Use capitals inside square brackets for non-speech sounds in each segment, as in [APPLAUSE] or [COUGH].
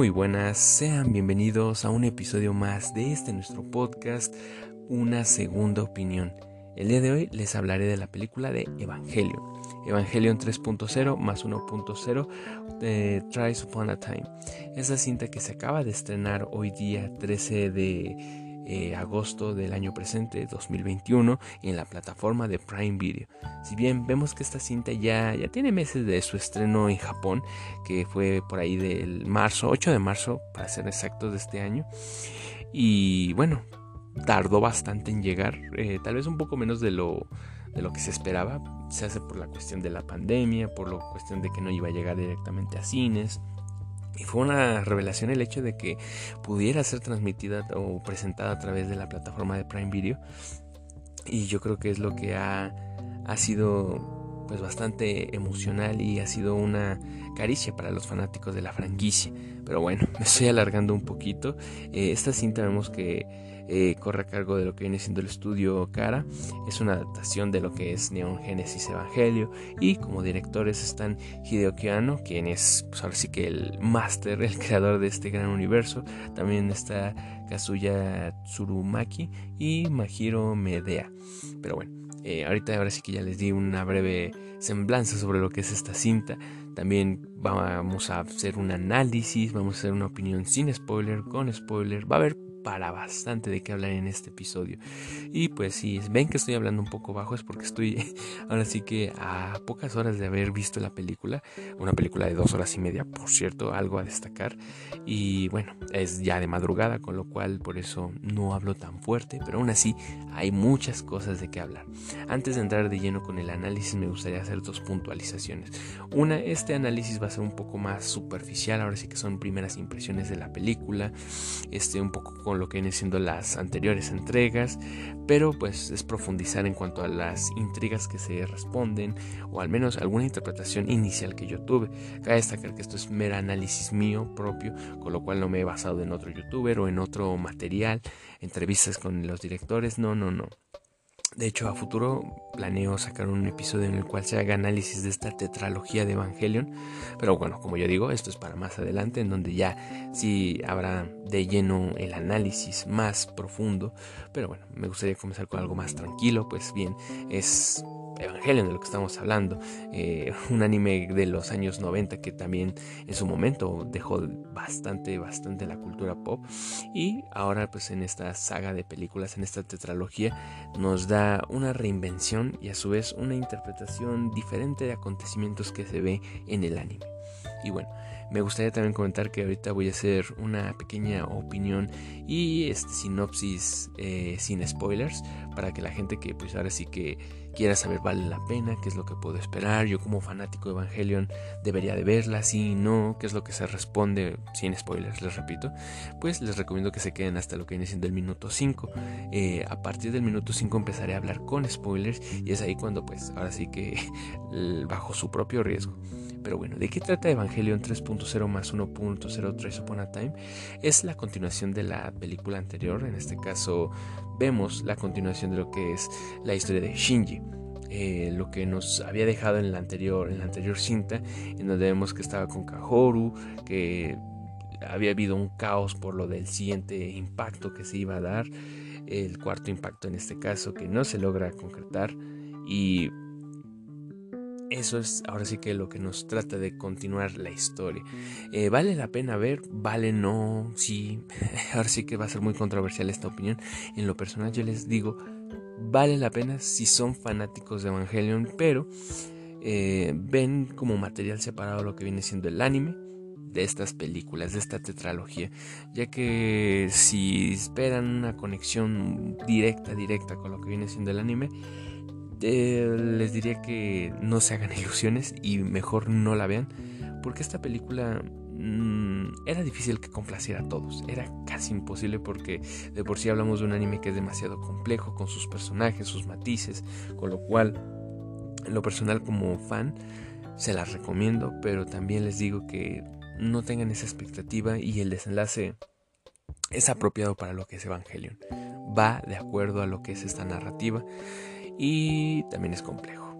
Muy buenas, sean bienvenidos a un episodio más de este nuestro podcast, Una Segunda Opinión. El día de hoy les hablaré de la película de Evangelion, Evangelion 3.0 más 1.0 de Tries Upon a Time. Esa cinta que se acaba de estrenar hoy día 13 de eh, agosto del año presente, 2021, en la plataforma de Prime Video. Si bien vemos que esta cinta ya, ya tiene meses de su estreno en Japón, que fue por ahí del marzo, 8 de marzo, para ser exactos, de este año. Y bueno, tardó bastante en llegar, eh, tal vez un poco menos de lo, de lo que se esperaba. Se hace por la cuestión de la pandemia, por la cuestión de que no iba a llegar directamente a cines. Y fue una revelación el hecho de que pudiera ser transmitida o presentada a través de la plataforma de Prime Video. Y yo creo que es lo que ha, ha sido pues bastante emocional y ha sido una caricia para los fanáticos de la franquicia. Pero bueno, me estoy alargando un poquito. Eh, esta cinta vemos que eh, corre a cargo de lo que viene siendo el estudio Cara. Es una adaptación de lo que es Neon Genesis Evangelio. Y como directores están Hideo Kiano, quien es pues ahora sí que el máster, el [LAUGHS] creador de este gran universo. También está Kazuya Tsurumaki y Mahiro Medea. Pero bueno, eh, ahorita ahora sí que ya les di una breve semblanza sobre lo que es esta cinta. También vamos a hacer un análisis, vamos a hacer una opinión sin spoiler, con spoiler. Va a haber para bastante de qué hablar en este episodio. Y pues si ven que estoy hablando un poco bajo es porque estoy [LAUGHS] ahora sí que a pocas horas de haber visto la película, una película de dos horas y media, por cierto, algo a destacar. Y bueno, es ya de madrugada, con lo cual por eso no hablo tan fuerte, pero aún así hay muchas cosas de qué hablar. Antes de entrar de lleno con el análisis me gustaría hacer dos puntualizaciones. Una, este análisis va a ser un poco más superficial, ahora sí que son primeras impresiones de la película, este un poco con lo que vienen siendo las anteriores entregas, pero pues es profundizar en cuanto a las intrigas que se responden o al menos alguna interpretación inicial que yo tuve. Cabe destacar que esto es mera análisis mío propio, con lo cual no me he basado en otro youtuber o en otro material, entrevistas con los directores, no, no, no. De hecho, a futuro planeo sacar un episodio en el cual se haga análisis de esta tetralogía de Evangelion. Pero bueno, como yo digo, esto es para más adelante, en donde ya sí habrá de lleno el análisis más profundo. Pero bueno, me gustaría comenzar con algo más tranquilo, pues bien, es Evangelion de lo que estamos hablando, eh, [LAUGHS] un anime de los años 90 que también en su momento dejó bastante, bastante la cultura pop y ahora pues en esta saga de películas, en esta tetralogía, nos da una reinvención y a su vez una interpretación diferente de acontecimientos que se ve en el anime. Y bueno, me gustaría también comentar que ahorita voy a hacer una pequeña opinión y este sinopsis eh, sin spoilers para que la gente que pues ahora sí que quiera saber vale la pena, qué es lo que puedo esperar, yo como fanático de Evangelion debería de verla, sí, no, qué es lo que se responde sin spoilers, les repito, pues les recomiendo que se queden hasta lo que viene siendo el minuto 5. Eh, a partir del minuto 5 empezaré a hablar con spoilers y es ahí cuando pues ahora sí que [LAUGHS] bajo su propio riesgo. Pero bueno, ¿de qué trata Evangelion 3.0 más 1.03 Upon a Time? Es la continuación de la película anterior, en este caso vemos la continuación de lo que es la historia de Shinji. Eh, lo que nos había dejado en la anterior en la anterior cinta en donde vemos que estaba con Kahoru que había habido un caos por lo del siguiente impacto que se iba a dar el cuarto impacto en este caso que no se logra concretar y eso es ahora sí que lo que nos trata de continuar la historia. Eh, ¿Vale la pena ver? ¿Vale no? Sí. [LAUGHS] Ahora sí que va a ser muy controversial esta opinión. En lo personal yo les digo, vale la pena si son fanáticos de Evangelion, pero eh, ven como material separado lo que viene siendo el anime de estas películas, de esta tetralogía, ya que si esperan una conexión directa, directa con lo que viene siendo el anime, eh, les diría que no se hagan [LAUGHS] ilusiones y mejor no la vean, porque esta película mm, era difícil que complaciera a todos, era casi imposible porque de por sí hablamos de un anime que es demasiado complejo con sus personajes, sus matices, con lo cual, lo personal como fan, se las recomiendo, pero también les digo que no tengan esa expectativa y el desenlace es apropiado para lo que es Evangelion. Va de acuerdo a lo que es esta narrativa y también es complejo.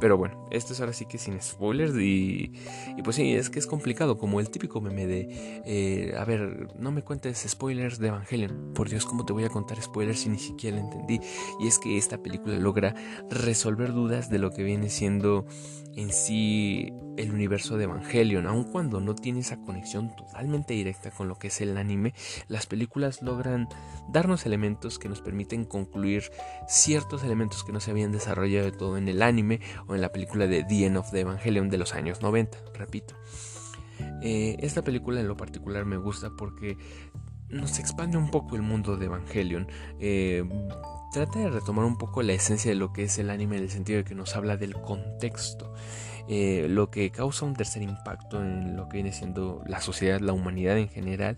Pero bueno, esto es ahora sí que sin spoilers y, y pues sí, es que es complicado, como el típico meme de, eh, a ver, no me cuentes spoilers de Evangelion. Por Dios, ¿cómo te voy a contar spoilers si ni siquiera entendí? Y es que esta película logra resolver dudas de lo que viene siendo en sí el universo de Evangelion, aun cuando no tiene esa conexión totalmente directa con lo que es el anime, las películas logran darnos elementos que nos permiten concluir ciertos elementos que no se habían desarrollado de todo en el anime o en la película de The End of the Evangelion de los años 90, repito. Eh, esta película en lo particular me gusta porque nos expande un poco el mundo de Evangelion. Eh, trata de retomar un poco la esencia de lo que es el anime en el sentido de que nos habla del contexto. Eh, lo que causa un tercer impacto en lo que viene siendo la sociedad, la humanidad en general,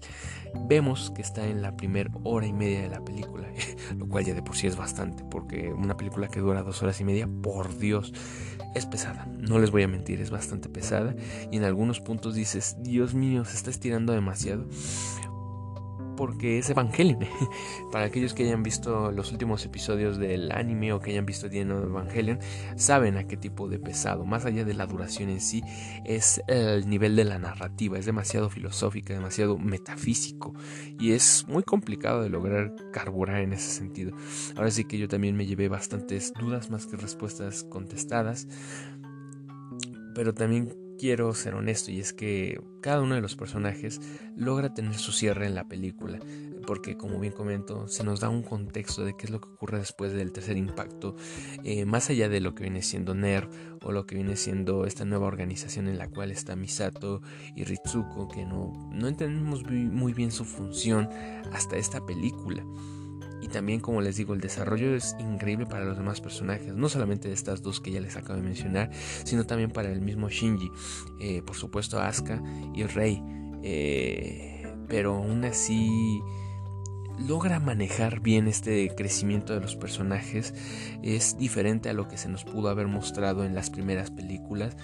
vemos que está en la primera hora y media de la película, [LAUGHS] lo cual ya de por sí es bastante, porque una película que dura dos horas y media, por Dios, es pesada, no les voy a mentir, es bastante pesada. Y en algunos puntos dices, Dios mío, se está estirando demasiado porque es Evangelion. [LAUGHS] Para aquellos que hayan visto los últimos episodios del anime o que hayan visto The Evangelion, saben a qué tipo de pesado, más allá de la duración en sí, es el nivel de la narrativa, es demasiado filosófica, demasiado metafísico y es muy complicado de lograr carburar en ese sentido. Ahora sí que yo también me llevé bastantes dudas más que respuestas contestadas, pero también quiero ser honesto y es que cada uno de los personajes logra tener su cierre en la película, porque como bien comento, se nos da un contexto de qué es lo que ocurre después del tercer impacto, eh, más allá de lo que viene siendo NERV o lo que viene siendo esta nueva organización en la cual está Misato y Ritsuko, que no, no entendemos muy bien su función hasta esta película. Y también, como les digo, el desarrollo es increíble para los demás personajes, no solamente de estas dos que ya les acabo de mencionar, sino también para el mismo Shinji, eh, por supuesto Asuka y Rei. Eh, pero aún así logra manejar bien este crecimiento de los personajes. Es diferente a lo que se nos pudo haber mostrado en las primeras películas.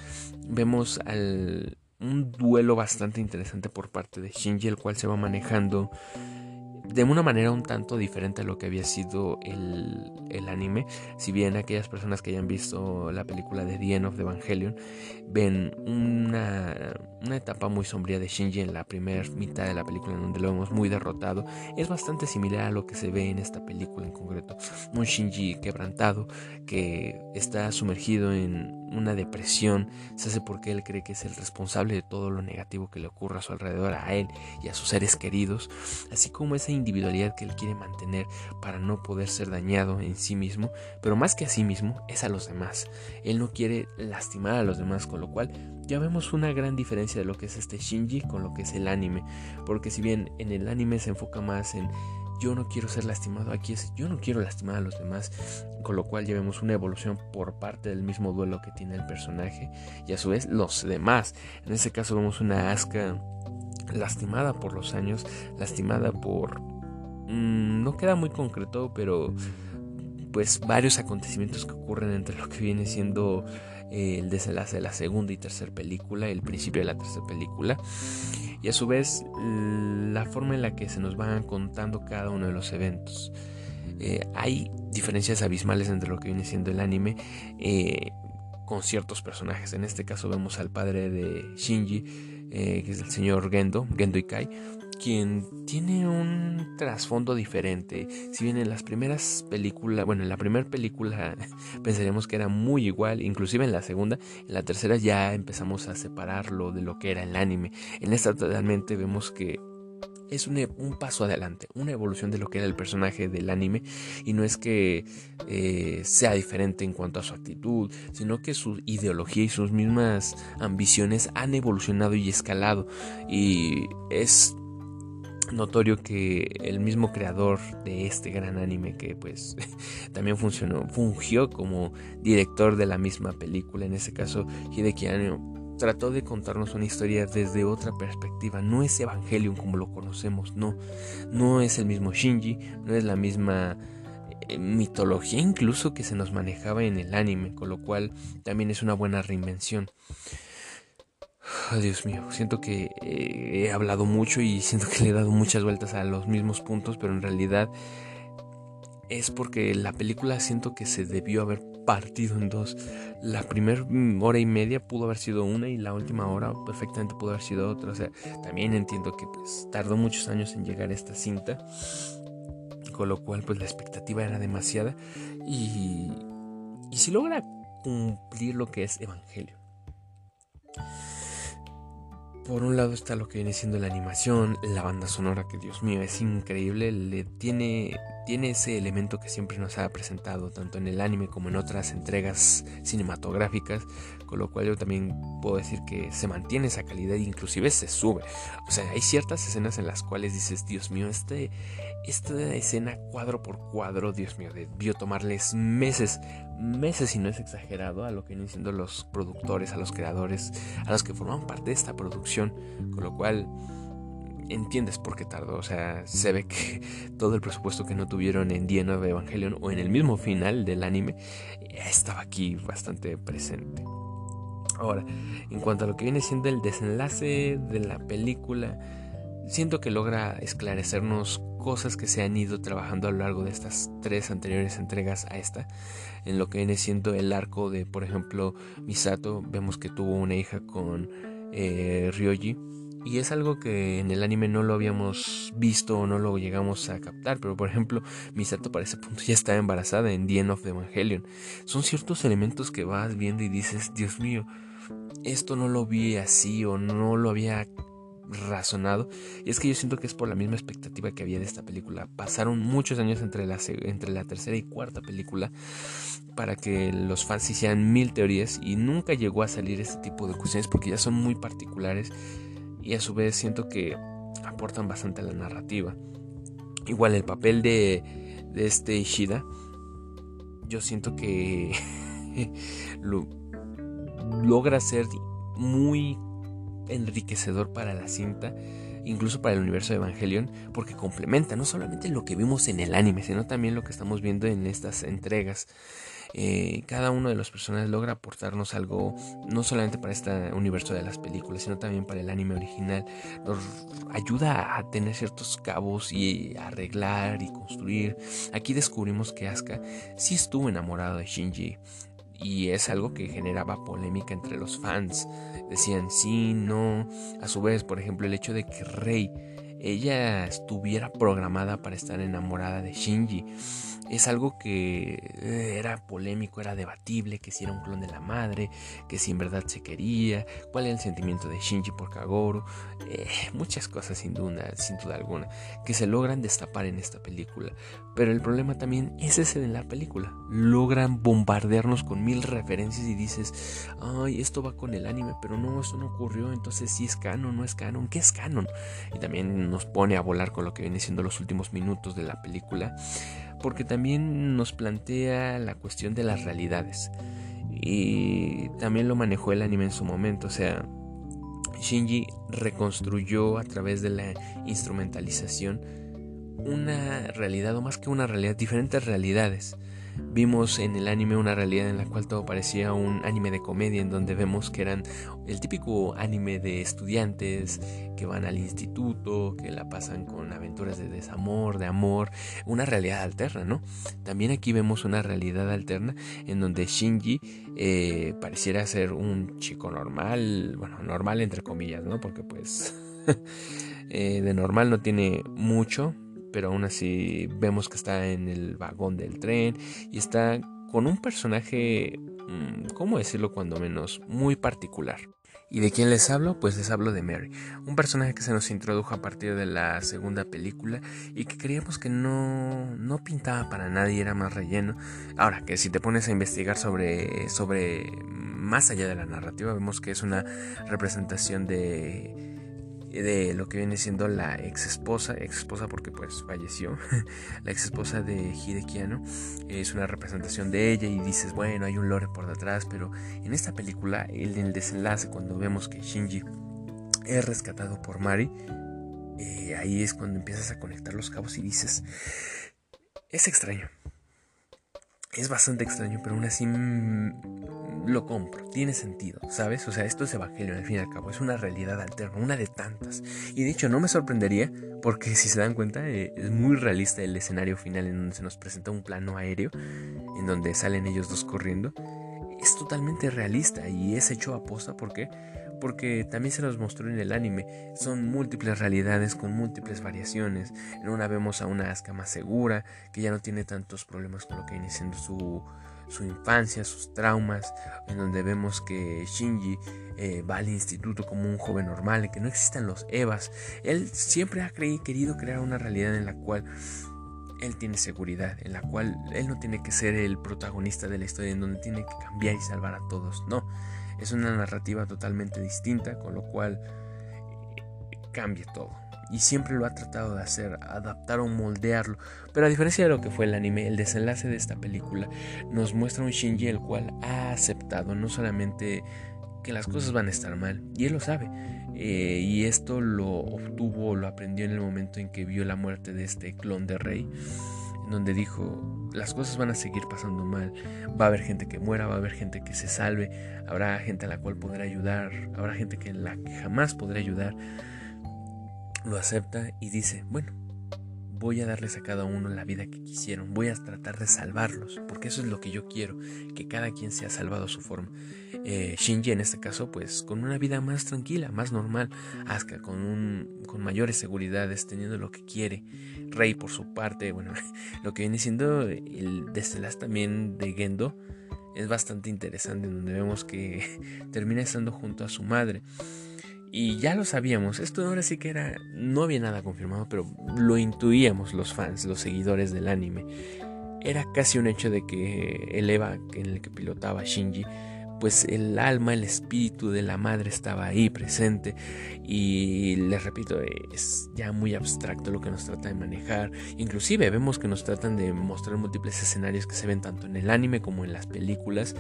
Vemos al, un duelo bastante interesante por parte de Shinji, el cual se va manejando de una manera un tanto diferente a lo que había sido el, el, anime. Si bien aquellas personas que hayan visto la película de The End of the Evangelion ven una, una etapa muy sombría de Shinji en la primera mitad de la película, en donde lo vemos muy derrotado, es bastante similar a lo que se ve en esta película en concreto. Un Shinji quebrantado que está sumergido en una depresión, se hace porque él cree que es el responsable de todo lo negativo que le ocurra a su alrededor, a él y a sus seres queridos, así como esa individualidad que él quiere mantener para no poder ser dañado en sí mismo, pero más que a sí mismo es a los demás. Él no quiere lastimar a los demás, con lo cual ya vemos una gran diferencia de lo que es este Shinji con lo que es el anime, porque si bien en el anime se enfoca más en yo no quiero ser lastimado, aquí es yo no quiero lastimar a los demás, con lo cual ya vemos una evolución por parte del mismo duelo que tiene el personaje y a su vez los demás. En este caso vemos una Asuka lastimada por los años, lastimada por... Mm, no queda muy concreto, pero pues varios acontecimientos que ocurren entre lo que viene siendo eh, el desenlace de la segunda y tercera película, el principio de la tercera película, y a su vez la forma en la que se nos van contando cada uno de los eventos. Eh, hay diferencias abismales entre lo que viene siendo el anime eh, con ciertos personajes. En este caso vemos al padre de Shinji, que es el señor Gendo, Gendo Ikai, quien tiene un trasfondo diferente. Si bien en las primeras películas, bueno, en la primera película [LAUGHS] pensaríamos que era muy igual, inclusive en la segunda, en la tercera ya empezamos a separarlo de lo que era el anime. En esta totalmente vemos que es un, paso adelante, una evolución de lo que era el personaje del anime y no es que eh, sea diferente en cuanto a su actitud, sino que su ideología y sus mismas ambiciones han evolucionado y escalado. Y es notorio que el mismo creador de este gran anime que pues [LAUGHS] también funcionó fungió como director de la misma película en ese caso Hideki Anno trató de contarnos una historia desde otra perspectiva. No es Evangelion como lo conocemos no. No es el mismo Shinji no es la misma eh, mitología incluso que se nos manejaba en el anime con lo cual también es una buena reinvención. Dios mío, siento que eh, he hablado mucho y siento que le he dado muchas vueltas a los mismos puntos, pero en realidad es porque la película siento que se debió haber partido en dos. La primera hora y media pudo haber sido una y la última hora perfectamente pudo haber sido otra. O sea, también entiendo que pues tardó muchos años en llegar a esta cinta. Con lo cual pues la expectativa era demasiada. Y, y si logra cumplir lo que es Evangelio por un lado está lo que viene siendo la animación, la banda sonora, que Dios mío es increíble, le tiene, tiene ese elemento que siempre nos ha presentado, tanto en el anime como en otras entregas cinematográficas, con lo cual yo también puedo decir que se mantiene esa calidad e inclusive se sube. O sea, hay ciertas escenas en las cuales dices, Dios mío, este, esta escena cuadro por cuadro, Dios mío, debió tomarles meses, meses y no es exagerado a lo que vienen siendo los productores, a los creadores, a los que forman parte de esta producción, con lo cual entiendes por qué tardó, o sea, se ve que [LAUGHS] todo el presupuesto que no tuvieron en The of Evangelion o en el mismo final del anime estaba aquí bastante presente. Ahora, en cuanto a lo que viene siendo el desenlace de la película, siento que logra esclarecernos cosas que se han ido trabajando a lo largo de estas tres anteriores entregas a esta. En lo que viene siendo el arco de, por ejemplo, Misato, vemos que tuvo una hija con eh, Ryoji. Y es algo que en el anime no lo habíamos visto o no lo llegamos a captar. Pero por ejemplo, Misato para ese punto ya está embarazada en The End of the Evangelion. Son ciertos elementos que vas viendo y dices, Dios mío, esto no lo vi así o no lo había razonado. Y es que yo siento que es por la misma expectativa que había de esta película. Pasaron muchos años entre la, entre la tercera y cuarta película para que los fans hicieran mil teorías y nunca llegó a salir este tipo de cuestiones porque ya son muy particulares y a su vez siento que aportan bastante a la narrativa. Igual el papel de, de este Ishida, yo siento que [LAUGHS] lo, logra ser muy enriquecedor para la cinta, incluso para el universo de Evangelion, porque complementa no solamente lo que vimos en el anime, sino también lo que estamos viendo en estas entregas. Eh, cada uno de los personajes logra aportarnos algo, no solamente para este universo de las películas, sino también para el anime original. Nos ayuda a tener ciertos cabos y arreglar y construir. Aquí descubrimos que Asuka sí estuvo enamorado de Shinji y es algo que generaba polémica entre los fans. Decían sí, no. A su vez, por ejemplo, el hecho de que Rey ella estuviera programada para estar enamorada de Shinji es algo que eh, era polémico, era debatible, que si era un clon de la madre, que si en verdad se quería, cuál era el sentimiento de Shinji por Kagoro, eh, muchas cosas sin duda, sin duda alguna, que se logran destapar en esta película. Pero el problema también es ese de la película. Logran bombardearnos con mil referencias y dices, ay, esto va con el anime, pero no, esto no ocurrió, entonces si es canon, no es canon, ¿qué es canon? Y también nos pone a volar con lo que viene siendo los últimos minutos de la película porque también nos plantea la cuestión de las realidades. Y también lo manejó el anime en su momento, o sea, Shinji reconstruyó a través de la instrumentalización una realidad, o más que una realidad, diferentes realidades. Vimos en el anime una realidad en la cual todo parecía un anime de comedia, en donde vemos que eran el típico anime de estudiantes que van al instituto, que la pasan con aventuras de desamor, de amor, una realidad alterna, ¿no? También aquí vemos una realidad alterna en donde Shinji eh, pareciera ser un chico normal, bueno, normal entre comillas, ¿no? Porque pues [LAUGHS] eh, de normal no tiene mucho, pero aún así vemos que está en el vagón del tren y está con un personaje, mm, ¿cómo decirlo cuando menos? Muy particular. ¿Y de quién les hablo? Pues les hablo de Mary, un personaje que se nos introdujo a partir de la segunda película y que creíamos que no, no pintaba para nadie, era más relleno. Ahora, que si te pones a investigar sobre, sobre más allá de la narrativa, vemos que es una representación de de lo que viene siendo la ex esposa, ex esposa porque pues falleció, [LAUGHS] la ex esposa de Hidekiano, es una representación de ella y dices, bueno, hay un lore por detrás, pero en esta película, en el desenlace, cuando vemos que Shinji es rescatado por Mari, eh, ahí es cuando empiezas a conectar los cabos y dices, es extraño. Es bastante extraño, pero aún así lo compro, tiene sentido, ¿sabes? O sea, esto es Evangelio al fin y al cabo, es una realidad alterna, una de tantas. Y de hecho no me sorprendería, porque si se dan cuenta, eh, es muy realista el escenario final en donde se nos presenta un plano aéreo, en donde salen ellos dos corriendo. Es totalmente realista y es hecho a posta, ¿por qué? Porque también se nos mostró en el anime, son múltiples realidades con múltiples variaciones. En una vemos a una Asuka más segura, que ya no tiene tantos problemas con lo que viene siendo su su infancia, sus traumas, en donde vemos que Shinji eh, va al instituto como un joven normal, que no existen los Evas. Él siempre ha querido crear una realidad en la cual él tiene seguridad, en la cual él no tiene que ser el protagonista de la historia, en donde tiene que cambiar y salvar a todos. No, es una narrativa totalmente distinta, con lo cual eh, cambia todo y siempre lo ha tratado de hacer, adaptar o moldearlo. Pero a diferencia de lo que fue el anime, el desenlace de esta película nos muestra un Shinji el cual ha aceptado no solamente que las cosas van a estar mal, y él lo sabe, eh, y esto lo obtuvo, lo aprendió en el momento en que vio la muerte de este clon de rey, en donde dijo, las cosas van a seguir pasando mal, va a haber gente que muera, va a haber gente que se salve, habrá gente a la cual podrá ayudar, habrá gente que la que jamás podrá ayudar, lo acepta y dice, bueno, voy a darles a cada uno la vida que quisieron, voy a tratar de salvarlos, porque eso es lo que yo quiero, que cada quien sea salvado a su forma. Eh, Shinji en este caso, pues con una vida más tranquila, más normal, Asuka con, un, con mayores seguridades, teniendo lo que quiere, Rey por su parte, bueno, [LAUGHS] lo que viene siendo el desenlace también de Gendo es bastante interesante, donde vemos que [LAUGHS] termina estando junto a su madre. Y ya lo sabíamos, esto ahora sí que era, no había nada confirmado, pero lo intuíamos los fans, los seguidores del anime. Era casi un hecho de que el Eva en el que pilotaba Shinji, pues el alma, el espíritu de la madre estaba ahí presente y les repito, es ya muy abstracto lo que nos trata de manejar. Inclusive vemos que nos tratan de mostrar múltiples escenarios que se ven tanto en el anime como en las películas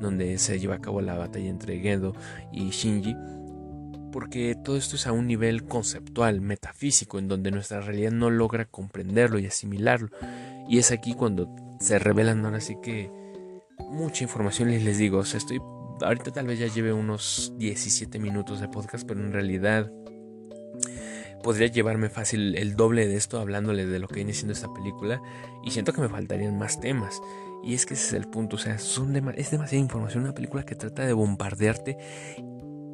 donde se lleva a cabo la batalla entre Gedo y Shinji porque todo esto es a un nivel conceptual, metafísico, en donde nuestra realidad no logra comprenderlo y asimilarlo. Y es aquí cuando se revelan ahora sí que mucha información les, les digo, o sea, estoy ahorita tal vez ya lleve unos 17 minutos de podcast, pero en realidad podría llevarme fácil el doble de esto hablándole de lo que viene siendo esta película y siento que me faltarían más temas. Y es que ese es el punto, o sea, son es demasiada información, una película que trata de bombardearte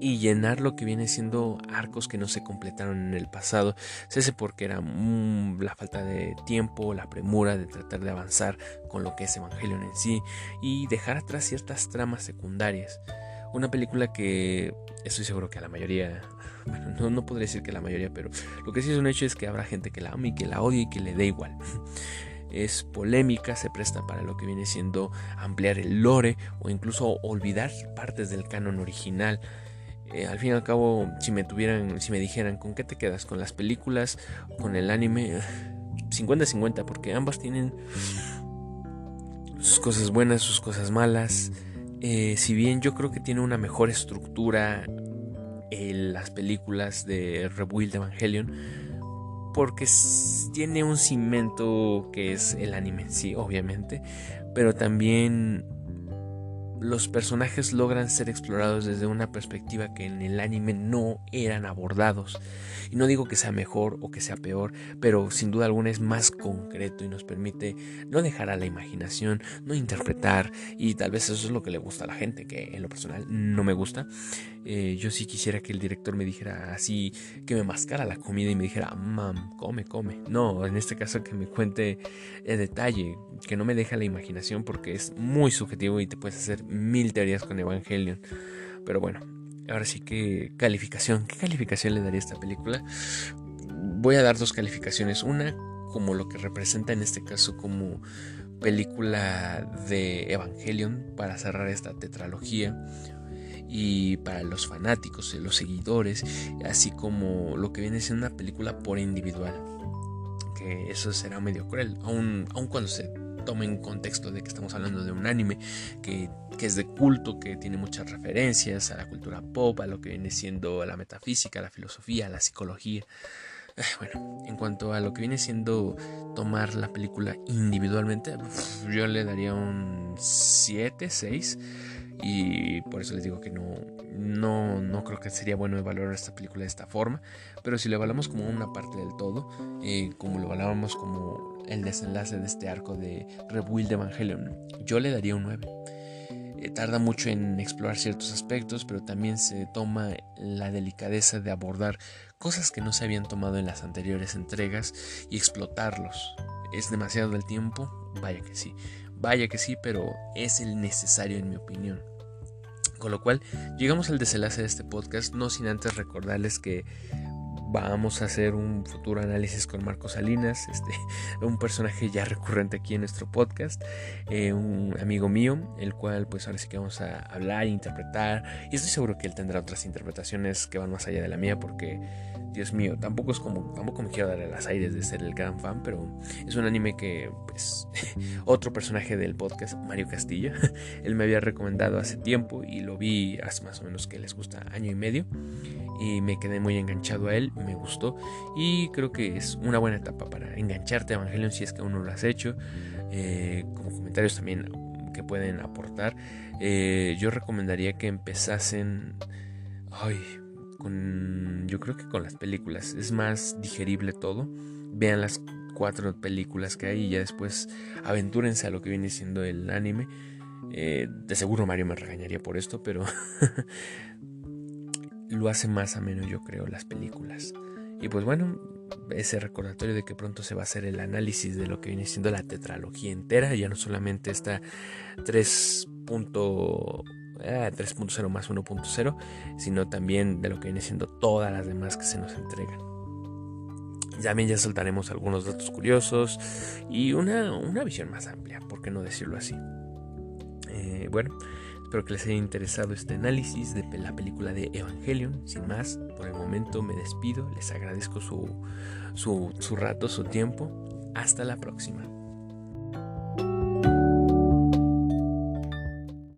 y llenar lo que viene siendo arcos que no se completaron en el pasado. Se hace porque era la falta de tiempo, la premura de tratar de avanzar con lo que es Evangelion en sí y dejar atrás ciertas tramas secundarias. Una película que estoy seguro que a la mayoría, bueno, no, no podría decir que la mayoría, pero lo que sí es un hecho es que habrá gente que la ame y que la odie y que le dé igual. [LAUGHS] es polémica, se presta para lo que viene siendo ampliar el lore o incluso olvidar partes del canon original eh, al fin y al cabo, si me tuvieran, si me dijeran con qué te quedas, con las películas, con el anime, [SIGHS] 50-50, porque ambas tienen sus cosas buenas, sus cosas malas. Eh, si bien yo creo que tiene una mejor estructura en las películas de Rebuild Evangelion, porque tiene un cimiento que es el anime sí, obviamente, pero también los personajes logran ser explorados desde una perspectiva que en el anime no eran abordados. Y no digo que sea mejor o que sea peor, pero sin duda alguna es más concreto y nos permite no dejar a la imaginación, no interpretar. Y tal vez eso es lo que le gusta a la gente, que en lo personal no me gusta. Eh, yo sí quisiera que el director me dijera así, que me mascara la comida y me dijera, mam, come, come. No, en este caso que me cuente el detalle, que no me deje la imaginación porque es muy subjetivo y te puedes hacer mil teorías con Evangelion. Pero bueno, ahora sí que calificación. ¿Qué calificación le daría esta película? Voy a dar dos calificaciones. Una como lo que representa en este caso como película de Evangelion para cerrar esta tetralogía y para los fanáticos, los seguidores, así como lo que viene siendo una película por individual. Que eso será medio cruel, aun, aun cuando se tome en contexto de que estamos hablando de un anime que, es de culto, que tiene muchas referencias a la cultura pop, a lo que viene siendo la metafísica, la filosofía, la psicología. Eh, bueno, en cuanto a lo que viene siendo tomar la película individualmente, yo le daría un 7, 6. Y por eso les digo que no, no, no creo que sería bueno evaluar esta película de esta forma, pero si lo evaluamos como una parte del todo, eh, como lo evaluamos como el desenlace de este arco de Rebuild Evangelion, yo le daría un 9. Eh, tarda mucho en explorar ciertos aspectos, pero también se toma la delicadeza de abordar cosas que no se habían tomado en las anteriores entregas y explotarlos. ¿Es demasiado el tiempo? Vaya que sí. Vaya que sí, pero es el necesario en mi opinión. Con lo cual, llegamos al desenlace de este podcast, no sin antes recordarles que vamos a hacer un futuro análisis con Marco Salinas, este, [LAUGHS] un personaje ya recurrente aquí en nuestro podcast, eh, un amigo mío, el cual pues ahora sí que vamos a hablar, interpretar, y estoy seguro que él tendrá otras interpretaciones que van más allá de la mía, porque Dios mío, tampoco es como, tampoco me quiero darle las aires de ser el gran fan, pero es un anime que, pues, [LAUGHS] otro personaje del podcast, Mario Castillo, [LAUGHS] él me había recomendado hace tiempo y lo vi hace más o menos que les gusta año y medio y me quedé muy enganchado a él, me gustó y creo que es una buena etapa para engancharte a Evangelion si es que aún no lo has hecho, eh, como comentarios también que pueden aportar, eh, yo recomendaría que empezasen, ay, yo creo que con las películas. Es más digerible todo. Vean las cuatro películas que hay y ya después aventúrense a lo que viene siendo el anime. Eh, de seguro Mario me regañaría por esto, pero [LAUGHS] lo hace más ameno yo creo las películas. Y pues bueno, ese recordatorio de que pronto se va a hacer el análisis de lo que viene siendo la tetralogía entera, ya no solamente esta 3. 3.0 más 1.0, sino también de lo que viene siendo todas las demás que se nos entregan. También ya soltaremos algunos datos curiosos y una, visión más amplia, por qué no decirlo así. Eh, bueno, espero que les haya interesado este análisis de la película de Evangelion. Sin más, por el momento me despido, les agradezco su, su rato, su tiempo. Hasta la próxima.